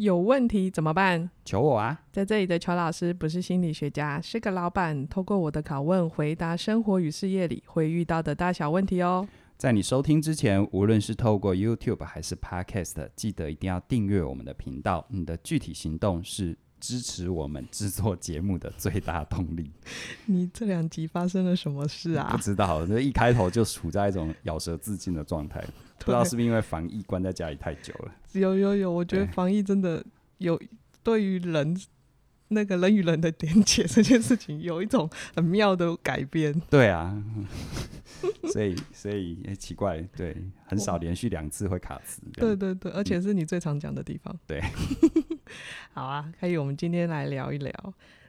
有问题怎么办？求我啊！在这里的乔老师不是心理学家，是个老板。透过我的拷问，回答生活与事业里会遇到的大小问题哦。在你收听之前，无论是透过 YouTube 还是 Podcast，记得一定要订阅我们的频道。你的具体行动是支持我们制作节目的最大动力。你这两集发生了什么事啊？不知道，这一开头就处在一种咬舌自尽的状态。不知道是不是因为防疫关在家里太久了？有有有，我觉得防疫真的有对于人那个人与人的连接这件事情有一种很妙的改变。对啊，所以所以也奇怪，对，很少连续两次会卡词。对对对，而且是你最常讲的地方。对，好啊，可以，我们今天来聊一聊，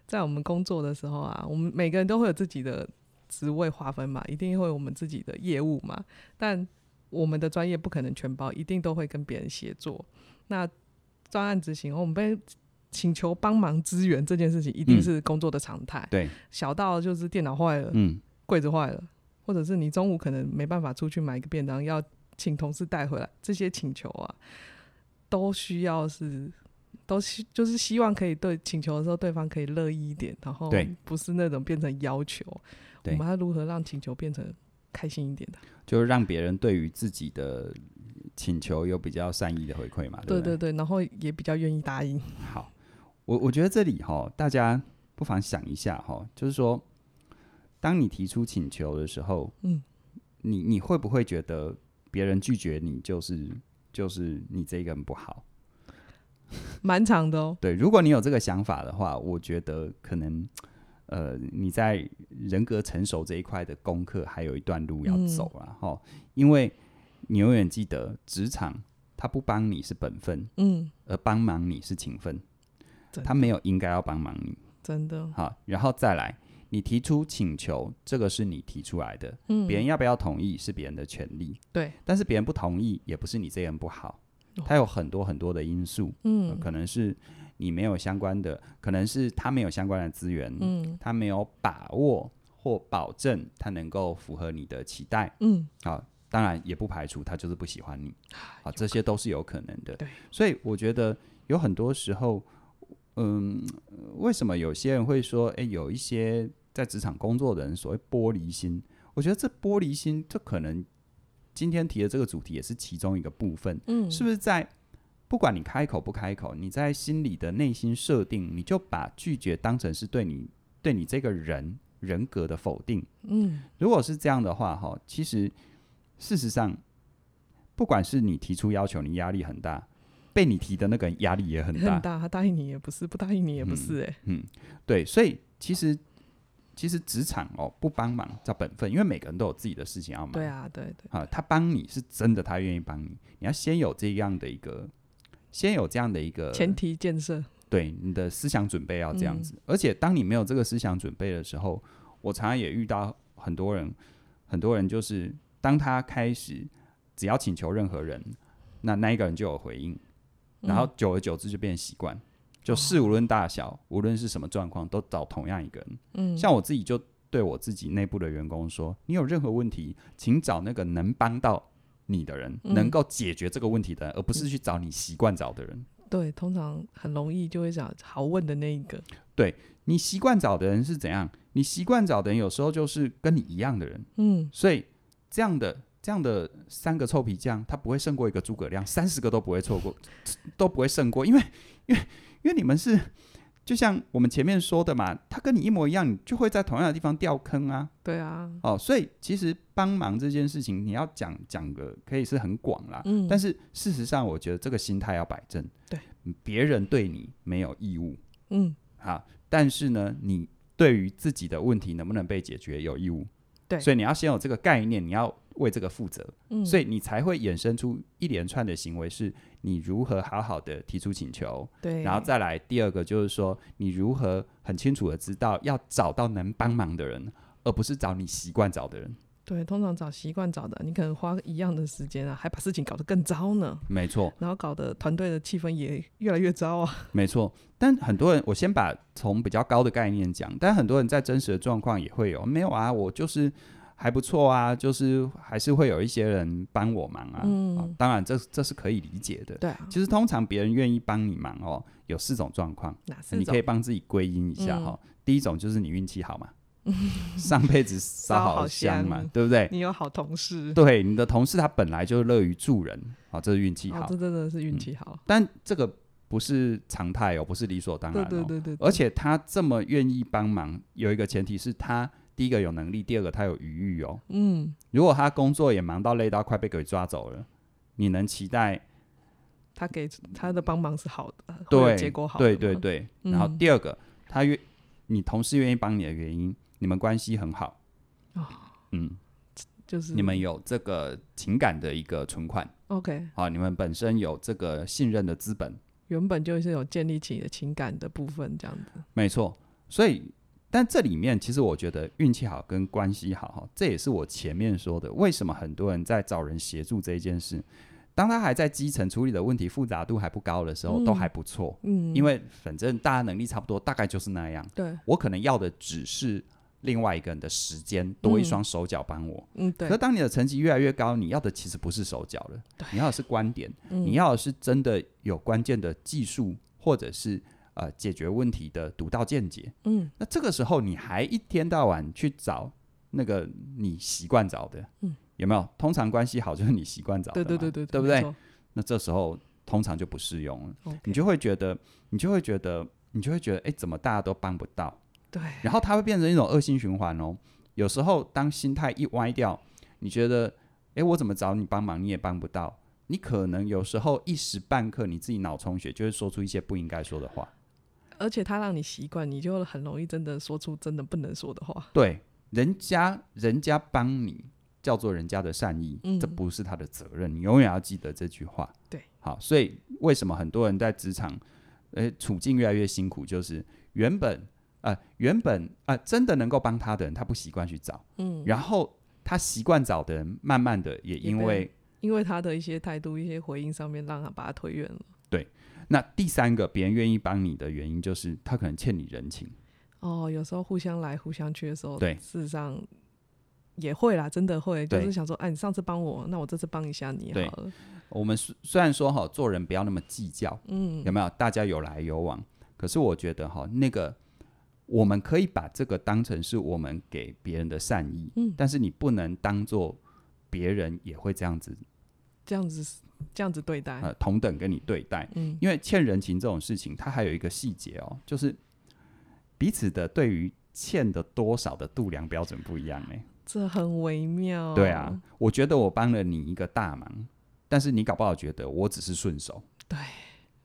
在我们工作的时候啊，我们每个人都会有自己的职位划分嘛，一定会有我们自己的业务嘛，但我们的专业不可能全包，一定都会跟别人协作。那专案执行，我们被请求帮忙支援这件事情，一定是工作的常态。嗯。对，小到就是电脑坏了，嗯，柜子坏了，或者是你中午可能没办法出去买一个便当，要请同事带回来，这些请求啊，都需要是都希就是希望可以对请求的时候，对方可以乐意一点，然后不是那种变成要求。我们要如何让请求变成开心一点的？就是让别人对于自己的请求有比较善意的回馈嘛，对对？对对对，然后也比较愿意答应。好，我我觉得这里哈，大家不妨想一下哈，就是说，当你提出请求的时候，嗯，你你会不会觉得别人拒绝你就是就是你这个人不好？蛮长的哦。对，如果你有这个想法的话，我觉得可能。呃，你在人格成熟这一块的功课还有一段路要走了哈，嗯，因为你永远记得，职场他不帮你是本分，嗯，而帮忙你是情分，他没有应该要帮忙你，真的。好，然后再来，你提出请求，这个是你提出来的，嗯，别人要不要同意是别人的权利，对，但是别人不同意也不是你这人不好，他有很多很多的因素，嗯，呃，可能是。你没有相关的，可能是他没有相关的资源，嗯，他没有把握或保证他能够符合你的期待，嗯，啊，当然也不排除他就是不喜欢你，啊，这些都是有可能的，对，所以我觉得有很多时候，嗯，为什么有些人会说，诶，有一些在职场工作的人所谓玻璃心，我觉得这玻璃心，这可能今天提的这个主题也是其中一个部分，嗯，是不是在？不管你开口不开口，你在心里的内心设定，你就把拒绝当成是对你对你这个人人格的否定。嗯，如果是这样的话，哈，其实事实上，不管是你提出要求，你压力很大，被你提的那个人压力也很大。很大，他答应你也不是，不答应你也不是，哎，嗯，对，所以其实其实职场哦不帮忙叫本分，因为每个人都有自己的事情要忙。对啊，对对，啊，他帮你是真的，他愿意帮你，你要先有这样的一个。先有这样的一个前提建设，对你的思想准备要这样子。嗯。而且，当你没有这个思想准备的时候，我常常也遇到很多人，很多人就是当他开始只要请求任何人，那那一个人就有回应，然后久而久之就变习惯，就事无论大小，无论是什么状况，都找同样一个人。嗯，像我自己就对我自己内部的员工说：“你有任何问题，请找那个能帮到。”你的人能够解决这个问题的人，嗯，而不是去找你习惯找的人。对，通常很容易就会找好问的那一个。对，你习惯找的人是怎样？你习惯找的人有时候就是跟你一样的人。嗯，所以这样的这样的三个臭皮匠，他不会胜过一个诸葛亮，三十个都不会错过，都不会胜过，因为因为因为你们是。就像我们前面说的嘛，他跟你一模一样，你就会在同样的地方掉坑啊。对啊，哦，所以其实帮忙这件事情，你要讲讲个可以是很广啦。嗯。但是事实上，我觉得这个心态要摆正。对。别人对你没有义务。嗯。好，但是呢，你对于自己的问题能不能被解决有义务。对。所以你要先有这个概念，你要为这个负责。嗯。所以你才会衍生出一连串的行为是。你如何好好的提出请求？对，然后再来第二个就是说，你如何很清楚的知道要找到能帮忙的人，而不是找你习惯找的人。对，通常找习惯找的，你可能花一样的时间啊，还把事情搞得更糟呢。没错，然后搞得团队的气氛也越来越糟啊。没错，但很多人，我先把从比较高的概念讲，但很多人在真实的状况也会有没有啊？我就是。还不错啊，就是还是会有一些人帮我忙啊。嗯，哦、当然这这是可以理解的。对啊，其实通常别人愿意帮你忙哦，有四种状况。哪四种？你可以帮自己归因一下哈、哦。嗯、第一种就是你运气好嘛，上辈子烧好香嘛，对不对？你有好同事，对，你的同事他本来就乐于助人，好、哦，这是运气好、哦，这真的是运气好、嗯。但这个不是常态哦，不是理所当然哦。对对对对，而且他这么愿意帮忙，有一个前提是他。第一个有能力，第二个他有余裕哦。嗯，如果他工作也忙到累到快被鬼抓走了，你能期待他给他的帮忙是好的，对，结果好的？对对对。然后第二个，他愿你同事愿意帮你的原因，你们关系很好。哦，嗯，就是你们有这个情感的一个存款。OK，好，你们本身有这个信任的资本，原本就是有建立起的情感的部分，这样子。没错，所以。但这里面其实我觉得运气好跟关系好哈，这也是我前面说的，为什么很多人在找人协助这一件事，当他还在基层处理的问题复杂度还不高的时候，嗯、都还不错，嗯，因为反正大家能力差不多，大概就是那样。对，我可能要的只是另外一个人的时间，多一双手脚帮我。嗯，对。可是当你的成绩越来越高，你要的其实不是手脚了，你要的是观点，嗯、你要的是真的有关键的技术或者是。呃，解决问题的独到见解。嗯，那这个时候你还一天到晚去找那个你习惯找的，嗯，有没有？通常关系好就是你习惯找的，对对对对，对不对？那这时候通常就不适用了，Okay. 你就会觉得，你就会觉得，你就会觉得，哎，怎么大家都帮不到？对。然后它会变成一种恶性循环哦。有时候当心态一歪掉，你觉得，哎，我怎么找你帮忙你也帮不到？你可能有时候一时半刻你自己脑充血，就会说出一些不应该说的话。而且他让你习惯，你就很容易真的说出真的不能说的话。对，人家人家帮你叫做人家的善意，嗯、这不是他的责任，你永远要记得这句话。对，好，所以为什么很多人在职场，呃，处境越来越辛苦，就是原本啊、呃，原本啊、呃，真的能够帮他的人，他不习惯去找，嗯，然后他习惯找的人，慢慢的也因为因为他的一些态度、一些回应上面，让他把他推远了。对。那第三个，别人愿意帮你的原因，就是他可能欠你人情。哦，有时候互相来互相去的时候，对，事实上也会啦，真的会，就是想说，哎，你上次帮我，那我这次帮一下你好了。我们虽然说哈，做人不要那么计较，嗯，有没有？大家有来有往。可是我觉得哈，那个我们可以把这个当成是我们给别人的善意，嗯，但是你不能当做别人也会这样子，这样子。这样子对待，呃，同等跟你对待，嗯，因为欠人情这种事情，它还有一个细节哦，就是彼此的对于欠的多少的度量标准不一样，哎，这很微妙。对啊，我觉得我帮了你一个大忙，但是你搞不好觉得我只是顺手，对，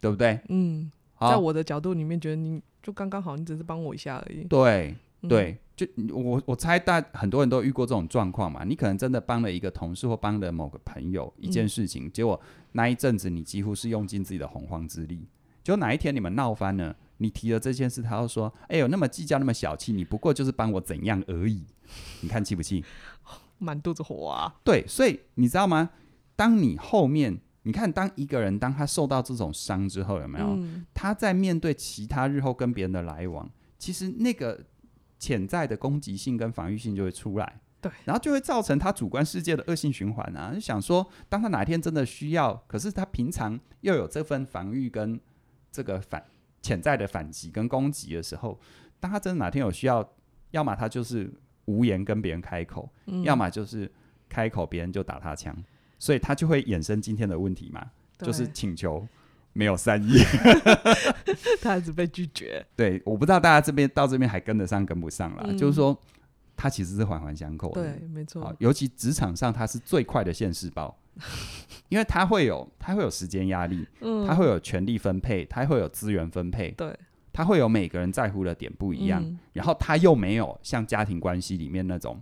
对不对？嗯，在我的角度里面，觉得你就刚刚好，你只是帮我一下而已。对。对，就我我猜大很多人都遇过这种状况嘛。你可能真的帮了一个同事或帮了某个朋友一件事情，嗯、结果那一阵子你几乎是用尽自己的洪荒之力。结果哪一天你们闹翻了，你提了这件事，他又说：“哎呦，那么计较，那么小气，你不过就是帮我怎样而已。”你看气不气？满肚子火啊！对，所以你知道吗？当你后面你看，当一个人当他受到这种伤之后，有没有？嗯、他在面对其他日后跟别人的来往，其实那个。潜在的攻击性跟防御性就会出来，对，然后就会造成他主观世界的恶性循环啊！就想说，当他哪一天真的需要，可是他平常又有这份防御跟这个反潜在的反击跟攻击的时候，当他真的哪天有需要，要么他就是无言跟别人开口，嗯、要么就是开口别人就打他枪，所以他就会衍生今天的问题嘛，就是请求。没有善意，他还是被拒绝。对，我不知道大家这边到这边还跟得上跟不上啦。嗯、就是说，他其实是环环相扣的。对，没错。尤其职场上，他是最快的现世报，因为他会有他会有时间压力，嗯、他会有权力分配，他会有资源分配，对，他会有每个人在乎的点不一样，嗯、然后他又没有像家庭关系里面那种，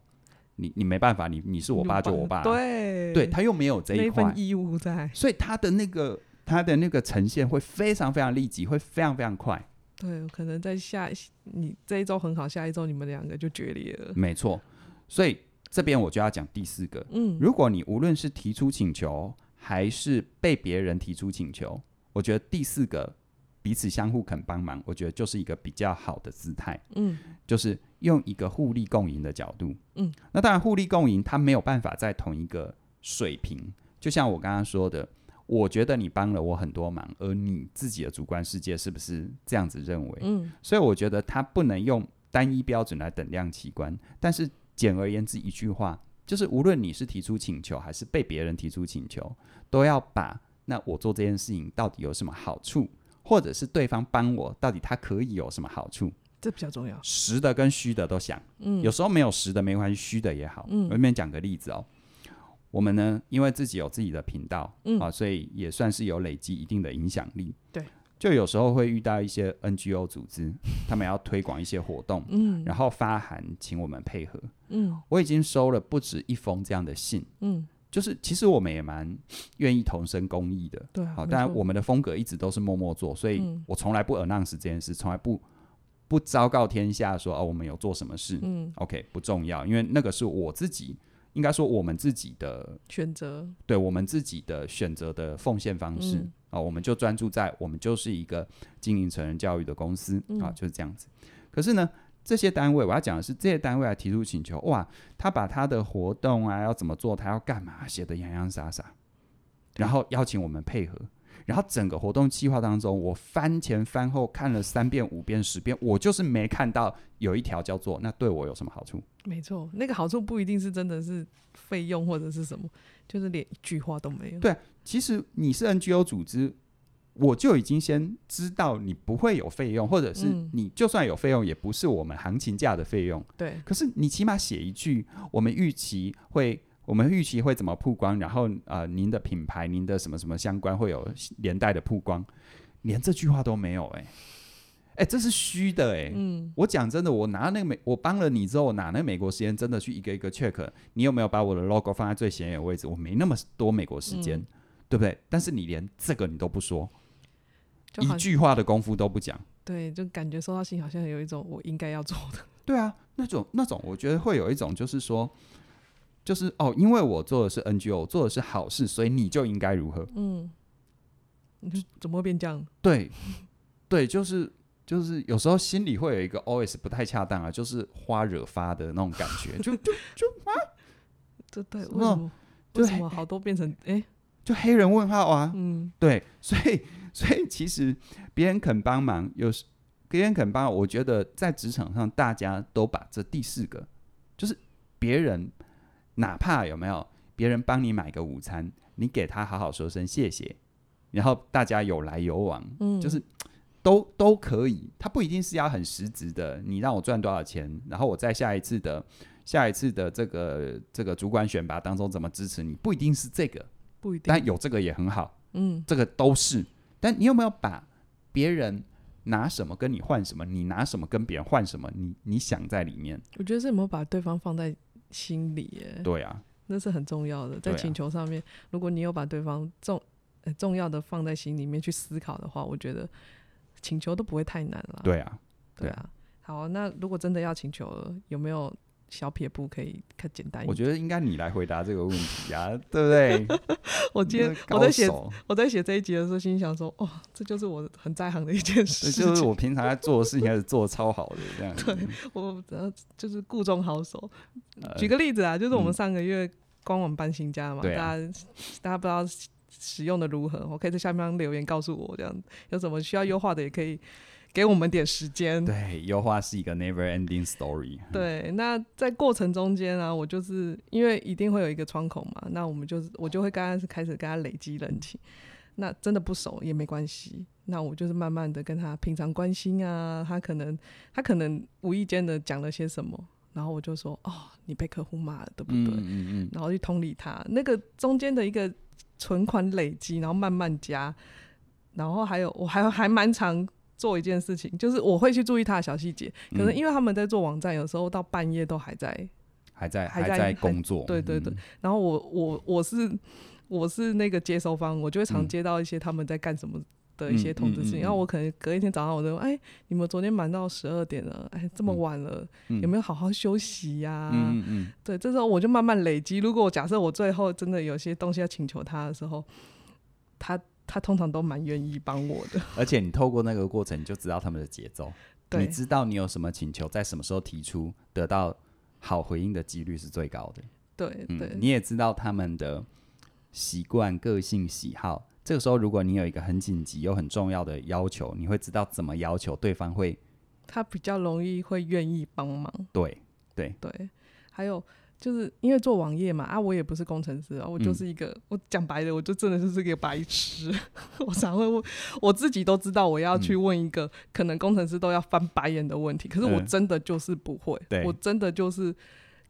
你你没办法，你你是我爸就我爸，对，对他又没有这一块义务在，所以他的那个。他的那个呈现会非常非常立即，会非常非常快。对，可能在下你这一周很好，下一周你们两个就决裂了。没错，所以这边我就要讲第四个。嗯，如果你无论是提出请求，还是被别人提出请求，我觉得第四个彼此相互肯帮忙，我觉得就是一个比较好的姿态。嗯，就是用一个互利共赢的角度。嗯，那当然互利共赢，它没有办法在同一个水平。就像我刚刚说的，我觉得你帮了我很多忙，而你自己的主观世界是不是这样子认为？嗯，所以我觉得他不能用单一标准来等量齐观。但是简而言之，一句话就是，无论你是提出请求还是被别人提出请求，都要把那我做这件事情到底有什么好处。或者是对方帮我，到底他可以有什么好处？这比较重要。实的跟虚的都想，嗯，有时候没有实的没关系，虚的也好。嗯，我这边讲个例子哦，我们呢，因为自己有自己的频道，嗯，啊，所以也算是有累积一定的影响力。对，就有时候会遇到一些 NGO 组织，他们要推广一些活动，嗯，然后发函请我们配合，嗯，我已经收了不止一封这样的信，嗯。就是其实我们也蛮愿意投身公益的，对，啊，好，当然我们的风格一直都是默默做，所以我从来不 announce 这件事，从来不不昭告天下说哦，我们有做什么事，嗯，OK 不重要，因为那个是我自己，应该说我们自己的选择，对我们自己的选择的奉献方式。啊，我们就专注在我们就是一个经营成人教育的公司。啊，就是这样子。可是呢，这些单位，我要讲的是，这些单位来提出请求，哇，他把他的活动啊要怎么做，他要干嘛，写得洋洋洒洒，然后邀请我们配合，然后整个活动计划当中，我翻前翻后看了三遍、五遍、十遍，我就是没看到有一条叫做那对我有什么好处？没错，那个好处不一定是真的是费用或者是什么，就是连一句话都没有。对，其实你是 NGO 组织。我就已经先知道你不会有费用，或者是你就算有费用，也不是我们行情价的费用。对。可是你起码写一句，我们预期会，我们预期会怎么曝光，然后呃，您的品牌，您的什么什么相关会有连带的曝光，连这句话都没有、欸，哎，哎，这是虚的、欸，哎。嗯。我讲真的，我拿那个美，我帮了你之后，我拿那个美国时间真的去一个一个 check，你有没有把我的 logo 放在最显眼的位置？我没那么多美国时间、嗯，对不对？但是你连这个你都不说。一句话的功夫都不讲，对，就感觉收到信好像有一种我应该要做的，对啊，那种那种，我觉得会有一种就是说，就是哦，因为我做的是 NGO，我做的是好事，所以你就应该如何？嗯，你就怎么会变这样？对，对，就是就是有时候心里会有一个 OS 不太恰当啊，就是花惹发的那种感觉，就就 就啊，这对为什么？为什么好多变成哎？就黑人问号啊，嗯，对，所以所以其实别人肯帮忙，有时别人肯帮，我觉得在职场上大家都把这第四个，就是别人哪怕有没有别人帮你买个午餐，你给他好好说声谢谢，然后大家有来有往，嗯，就是都都可以，他不一定是要很实质的，你让我赚多少钱，然后我在下一次的下一次的这个这个主管选拔当中怎么支持你，不一定是这个。不一定，但有这个也很好，嗯，这个都是。但你有没有把别人拿什么跟你换什么？你拿什么跟别人换什么？你你想在里面？我觉得是有没有把对方放在心理耶？对啊，那是很重要的。在请求上面，啊、如果你有把对方重、呃、重要的放在心里面去思考的话，我觉得请求都不会太难了。对啊，对啊。好，那如果真的要请求了，有没有？小撇步可以看简单一点。我觉得应该你来回答这个问题呀、啊，对不对？我今天我在写我在写这一集的时候，心想说：“哦，这就是我很在行的一件事，这就是我平常在做的事情，还是做的超好的这样。”对，我就是故中好手、呃。举个例子啊，就是我们上个月官网搬新家嘛，嗯、大家大家不知道使用的如何，我可以在下面留言告诉我，这样有什么需要优化的也可以。给我们点时间。对，优化是一个 never ending story。对，那在过程中间呢、啊，我就是因为一定会有一个窗口嘛，那我们就是我就会刚开始开始跟他累积人情。那真的不熟也没关系，那我就是慢慢的跟他平常关心啊，他可能他可能无意间的讲了些什么，然后我就说哦，你被客户骂了，对不对？嗯嗯嗯。然后去同理他，那个中间的一个存款累积，然后慢慢加，然后还有我还还蛮常。做一件事情，就是我会去注意他的小细节。可能因为他们在做网站，有时候到半夜都还在，还在还在，工作。对对对。然后我我我是我是那个接收方，我就会常接到一些他们在干什么的一些通知信。然后我可能隔一天早上，我就说：“哎，你们昨天忙到十二点了，哎，这么晚了，有没有好好休息呀？”嗯嗯。对，这时候我就慢慢累积。如果假设我最后真的有些东西要请求他的时候，他。他通常都蛮愿意帮我的。而且你透过那个过程，你就知道他们的节奏，你知道你有什么请求，在什么时候提出，得到好回应的几率是最高的。对对、嗯，你也知道他们的习惯、个性、喜好。这个时候，如果你有一个很紧急又很重要的要求，你会知道怎么要求对方会，他比较容易会愿意帮忙。对对对，还有就是因为做网页嘛，啊，我也不是工程师啊，我就是一个，嗯、我讲白的，我就真的是是个白痴。我常会问，我自己都知道我要去问一个、嗯、可能工程师都要翻白眼的问题，可是我真的就是不会，嗯、我真的就是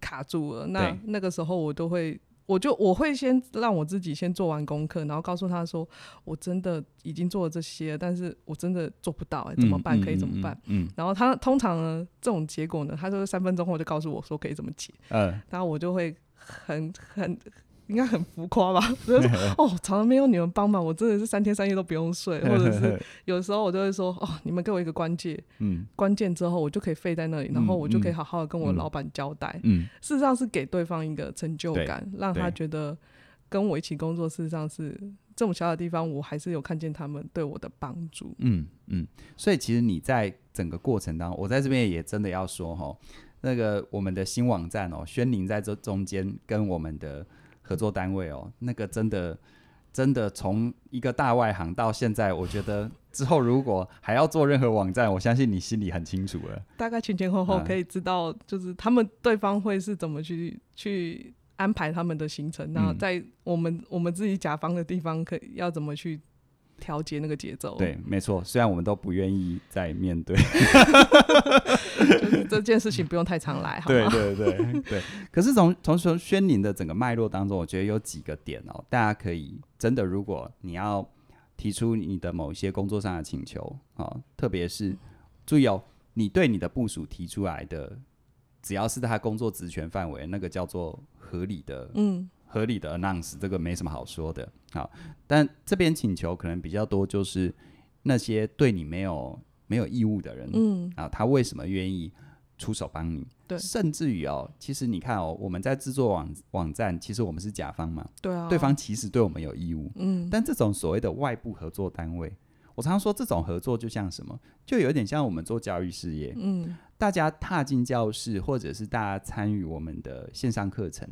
卡住了。那那个时候我都会。我就我会先让我自己先做完功课，然后告诉他说，我真的已经做了这些，但是我真的做不到、欸，哎，怎么办？可以怎么办？嗯，嗯，然后他通常呢，这种结果呢，他说三分钟后就告诉我说可以怎么解，嗯，然后我就会很很。应该很浮夸吧？就是说哦，常常没有你们帮忙，我真的是三天三夜都不用睡，或者是有时候我就会说哦，你们给我一个关键，嗯，关键之后我就可以废在那里，然后我就可以好好的跟我老板交代。嗯，事实上是给对方一个成就感，让他觉得跟我一起工作，事实上是这么小的地方，我还是有看见他们对我的帮助。嗯嗯，所以其实你在整个过程当中，我在这边也真的要说哈，那个我们的新网站哦，宣宁在这中间跟我们的。合作单位哦，那个真的真的从一个大外行到现在，我觉得之后如果还要做任何网站，我相信你心里很清楚了。大概前前后后可以知道，就是他们对方会是怎么去去安排他们的行程，然后在我们我们自己甲方的地方，可以要怎么去。调节那个节奏，对，没错。虽然我们都不愿意再面对，就是这件事情不用太常来？对对对对。可是从从从轩宁的整个脉络当中，我觉得有几个点哦，大家可以真的，如果你要提出你的某一些工作上的请求啊、哦，特别是注意哦，你对你的部署提出来的，只要是他工作职权范围，那个叫做合理的，嗯。合理的 announce 这个没什么好说的，好，但这边请求可能比较多，就是那些对你没有没有义务的人，嗯，啊，他为什么愿意出手帮你？对，甚至于哦，其实你看哦，我们在制作网网站，其实我们是甲方嘛，对啊，对方其实对我们有义务，嗯，但这种所谓的外部合作单位，我常常说这种合作就像什么，就有点像我们做教育事业，嗯，大家踏进教室，或者是大家参与我们的线上课程。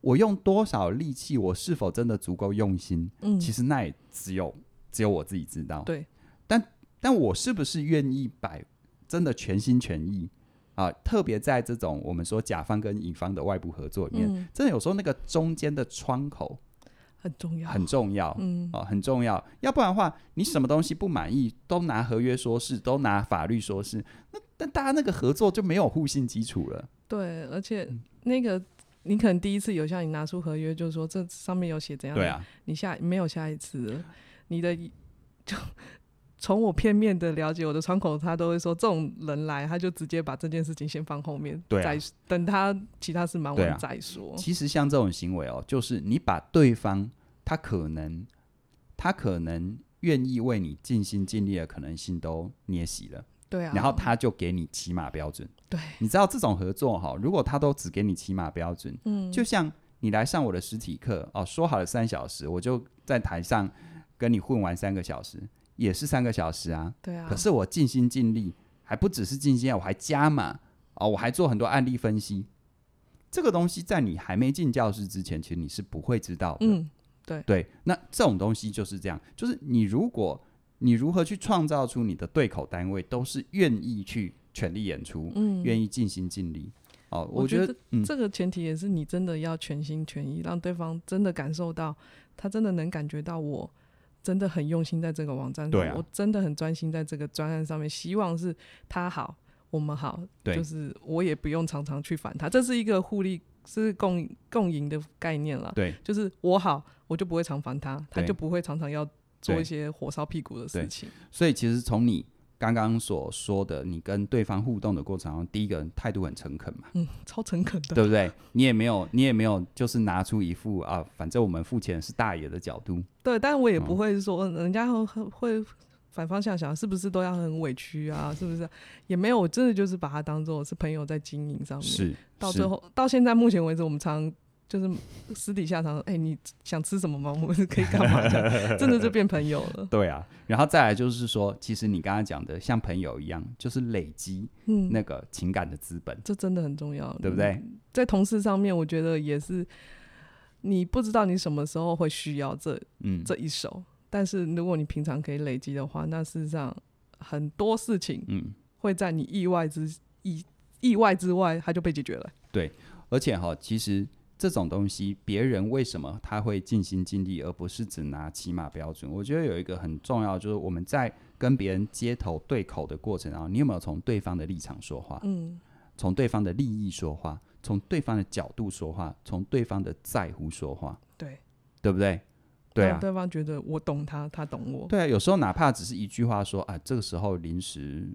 我用多少力气？我是否真的足够用心？嗯，其实那也只有只有我自己知道。对，但但我是不是愿意摆真的全心全意啊？特别在这种我们说甲方跟乙方的外部合作里面，嗯，真的有时候那个中间的窗口很重要，很重要，嗯，啊，很重要。要不然的话，你什么东西不满意，都拿合约说事，都拿法律说事，那但大家那个合作就没有互信基础了。对，而且那个。你可能第一次有效，你拿出合约，就是说这上面有写怎样，对啊，你下没有下一次了，你的就从我片面的了解，我的窗口他都会说，这种人来，他就直接把这件事情先放后面，对啊，再等他其他事忙完再说。啊。其实像这种行为哦，就是你把对方他可能他可能愿意为你尽心尽力的可能性都捏死了。对啊，然后他就给你起码标准。对，你知道这种合作哈，如果他都只给你起码标准，嗯，就像你来上我的实体课哦，说好了三小时，我就在台上跟你混完三个小时，也是三个小时啊。对啊。可是我尽心尽力，还不只是尽心，我还加码哦，我还做很多案例分析。这个东西在你还没进教室之前，其实你是不会知道的。嗯，对对。那这种东西就是这样，就是你如果。你如何去创造出你的对口单位都是愿意去全力演出，嗯，愿意尽心尽力。哦，我觉得这个前提也是你真的要全心全意，让对方真的感受到，他真的能感觉到我真的很用心在这个网站上，我真的很专心在这个专案上面，希望是他好，我们好，对，就是我也不用常常去烦他，这是一个互利是共共赢的概念了，对，就是我好，我就不会常烦他，他就不会常常要。做一些火烧屁股的事情，所以其实从你刚刚所说的，你跟对方互动的过程中，第一个态度很诚恳嘛，嗯，超诚恳的，对不对？你也没有，你也没有，就是拿出一副啊，反正我们付钱是大爷的角度，对，但我也不会说，人家会会反方向想，是不是都要很委屈啊？是不是？也没有，我真的就是把它当做是朋友在经营上面，是到最后到现在目前为止，我们常就是私底下常说，哎、欸，你想吃什么吗？我们可以干嘛的？真的就变朋友了。对啊，然后再来就是说，其实你刚刚讲的像朋友一样，就是累积那个情感的资本、嗯，这真的很重要，对不对？在同事上面，我觉得也是，你不知道你什么时候会需要这嗯这一手，但是如果你平常可以累积的话，那事实上很多事情嗯会在你意外之意意外之外，它就被解决了。对，而且哈，其实。这种东西，别人为什么他会尽心尽力，而不是只拿起码标准？我觉得有一个很重要，就是我们在跟别人接头对口的过程啊，你有没有从对方的立场说话？嗯，从对方的利益说话，从对方的角度说话，从对方的在乎说话？对，对不对？对啊，对方觉得我懂他，他懂我。对啊，有时候哪怕只是一句话说啊，这个时候临时。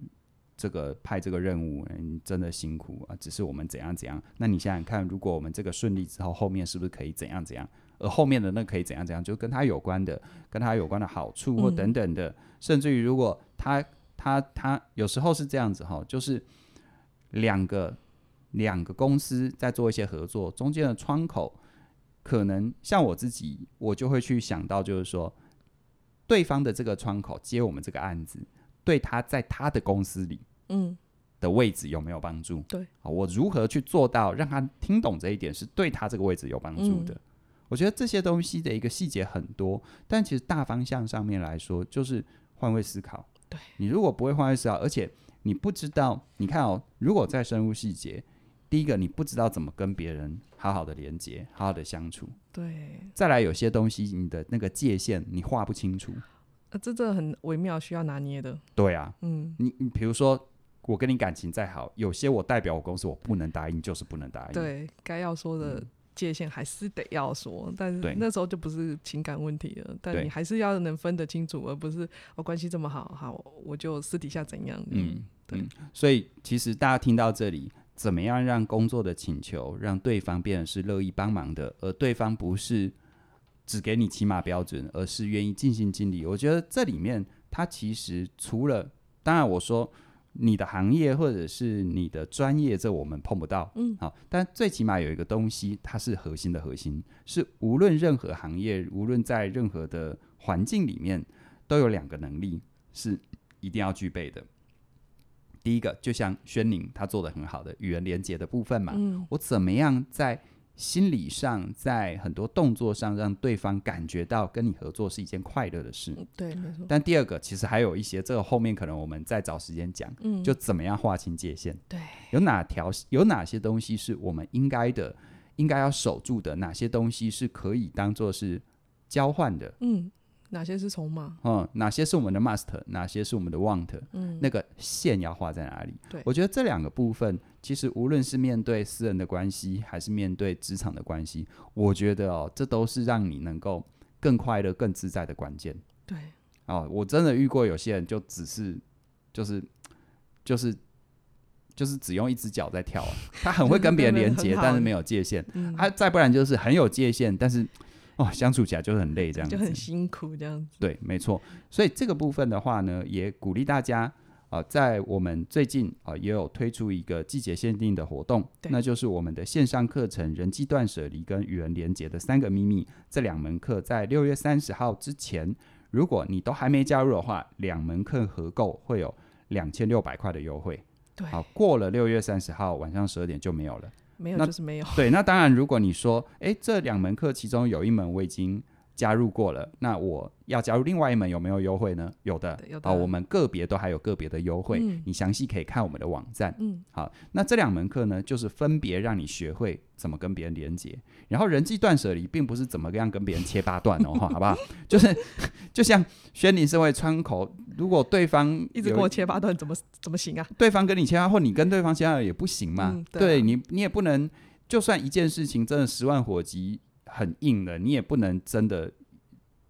这个派这个任务，你真的辛苦啊！只是我们怎样怎样，那你想想看，如果我们这个顺利之后，后面是不是可以怎样怎样？而后面的那可以怎样怎样，就跟他有关的，跟他有关的好处或等等的，甚至于如果他他他有时候是这样子哈，就是两个两个公司在做一些合作，中间的窗口可能像我自己，我就会去想到，就是说对方的这个窗口接我们这个案子。对他在他的公司里，嗯，的位置有没有帮助？对，我如何去做到让他听懂这一点，是对他这个位置有帮助的？嗯、我觉得这些东西的一个细节很多，但其实大方向上面来说，就是换位思考。对，你如果不会换位思考，而且你不知道，你看哦，如果再深入细节，第一个你不知道怎么跟别人好好的连接，好好的相处。对，再来有些东西，你的那个界限你画不清楚。这真的很微妙，需要拿捏的。对啊，嗯，你你比如说，我跟你感情再好，有些我代表我公司，我不能答应，就是不能答应。对，该要说的界限还是得要说，嗯、但是那时候就不是情感问题了。但你还是要能分得清楚，而不是我关系这么好，好我就私底下怎样。嗯，对嗯。所以其实大家听到这里，怎么样让工作的请求让对方变得是乐意帮忙的，而对方不是。只给你起码标准，而是愿意尽心尽力。我觉得这里面，它其实除了当然我说你的行业或者是你的专业，这我们碰不到，嗯，好，但最起码有一个东西，它是核心的核心，是无论任何行业，无论在任何的环境里面，都有两个能力是一定要具备的。第一个，就像宣宁他做的很好的语言连接的部分嘛，嗯，我怎么样在心理上，在很多动作上，让对方感觉到跟你合作是一件快乐的事。对，没错。但第二个，其实还有一些，这个后面可能我们再找时间讲。嗯，就怎么样划清界限？对，有哪条，有哪些东西是我们应该的，应该要守住的？哪些东西是可以当做是交换的？嗯。哪些是筹码？嗯，哪些是我们的 must？哪些是我们的 want？嗯，那个线要画在哪里？对，我觉得这两个部分，其实无论是面对私人的关系，还是面对职场的关系，我觉得哦，这都是让你能够更快乐、更自在的关键。对，哦，我真的遇过有些人，就只是，就是，就是，就是只用一只脚在跳啊，他很会跟别人连接，但是没有界限。嗯，他再不然就是很有界限，但是。哦，相处起来就很累，这样子就很辛苦，这样子。对，没错。所以这个部分的话呢，也鼓励大家啊、呃，在我们最近啊、呃，也有推出一个季节限定的活动，那就是我们的线上课程《人际断舍离跟与人连结的三个秘密》这两门课，在六月三十号之前，如果你都还没加入的话，两门课合购会有两千六百块的优惠。对，好，过了六月三十号晚上十二点就没有了。没有就是没有。对，那当然，如果你说，哎，这两门课其中有一门我已经加入过了，那我要加入另外一门有没有优惠呢？有的，有的。好，我们个别都还有个别的优惠，嗯、你详细可以看我们的网站。嗯，好，那这两门课呢，就是分别让你学会怎么跟别人连接，然后人际断舍离，并不是怎么样跟别人切八段哦，好不好？就是就像轩尼社会窗口，如果对方一直跟我切八段，怎么怎么行啊？对方跟你切八，或你跟对方切八也不行嘛？嗯、对，啊、对你，你也不能，就算一件事情真的十万火急。很硬的，你也不能真的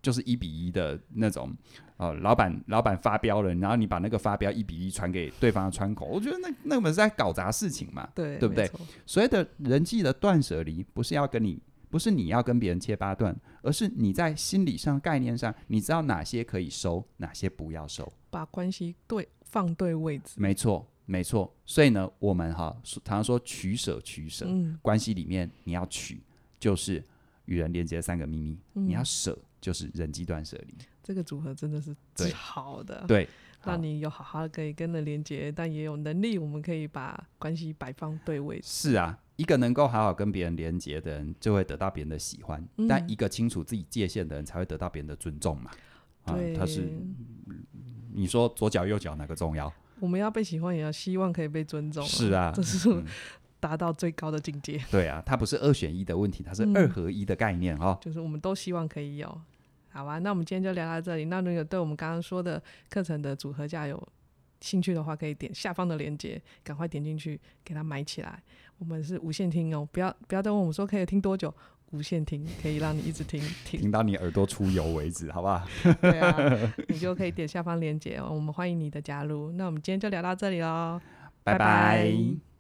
就是一比一的那种。呃，老板老板发飙了，然后你把那个发飙一比一传给对方的窗口，我觉得那那我们是在搞砸事情嘛，对，对不对？所谓的人际的断舍离，不是要跟你，不是你要跟别人切八段，而是你在心理上、概念上，你知道哪些可以收，哪些不要收，把关系对放对位置。没错，没错。所以呢，我们哈常常说取舍取舍，嗯，关系里面你要取。就是与人连接三个秘密，嗯、你要舍就是人际断舍离。这个组合真的是最好的，对，让你有好好可以跟人连接，但也有能力，我们可以把关系摆放对位。是啊，一个能够好好跟别人连接的人，就会得到别人的喜欢；嗯、但一个清楚自己界限的人，才会得到别人的尊重嘛。对，啊、他是你说左脚右脚哪个重要？我们要被喜欢，也要希望可以被尊重。是啊，这是达到最高的境界。嗯、对啊，它不是二选一的问题，它是二合一的概念哈、嗯哦。就是我们都希望可以有。好吧，那我们今天就聊到这里。那如果对我们刚刚说的课程的组合价有兴趣的话，可以点下方的链接，赶快点进去给它买起来。我们是无限听哦，不要不要再问我们说可以听多久，无限听可以让你一直听听 听到你耳朵出油为止，好不好？对啊，你就可以点下方链接哦。我们欢迎你的加入。那我们今天就聊到这里喽，拜拜。拜拜。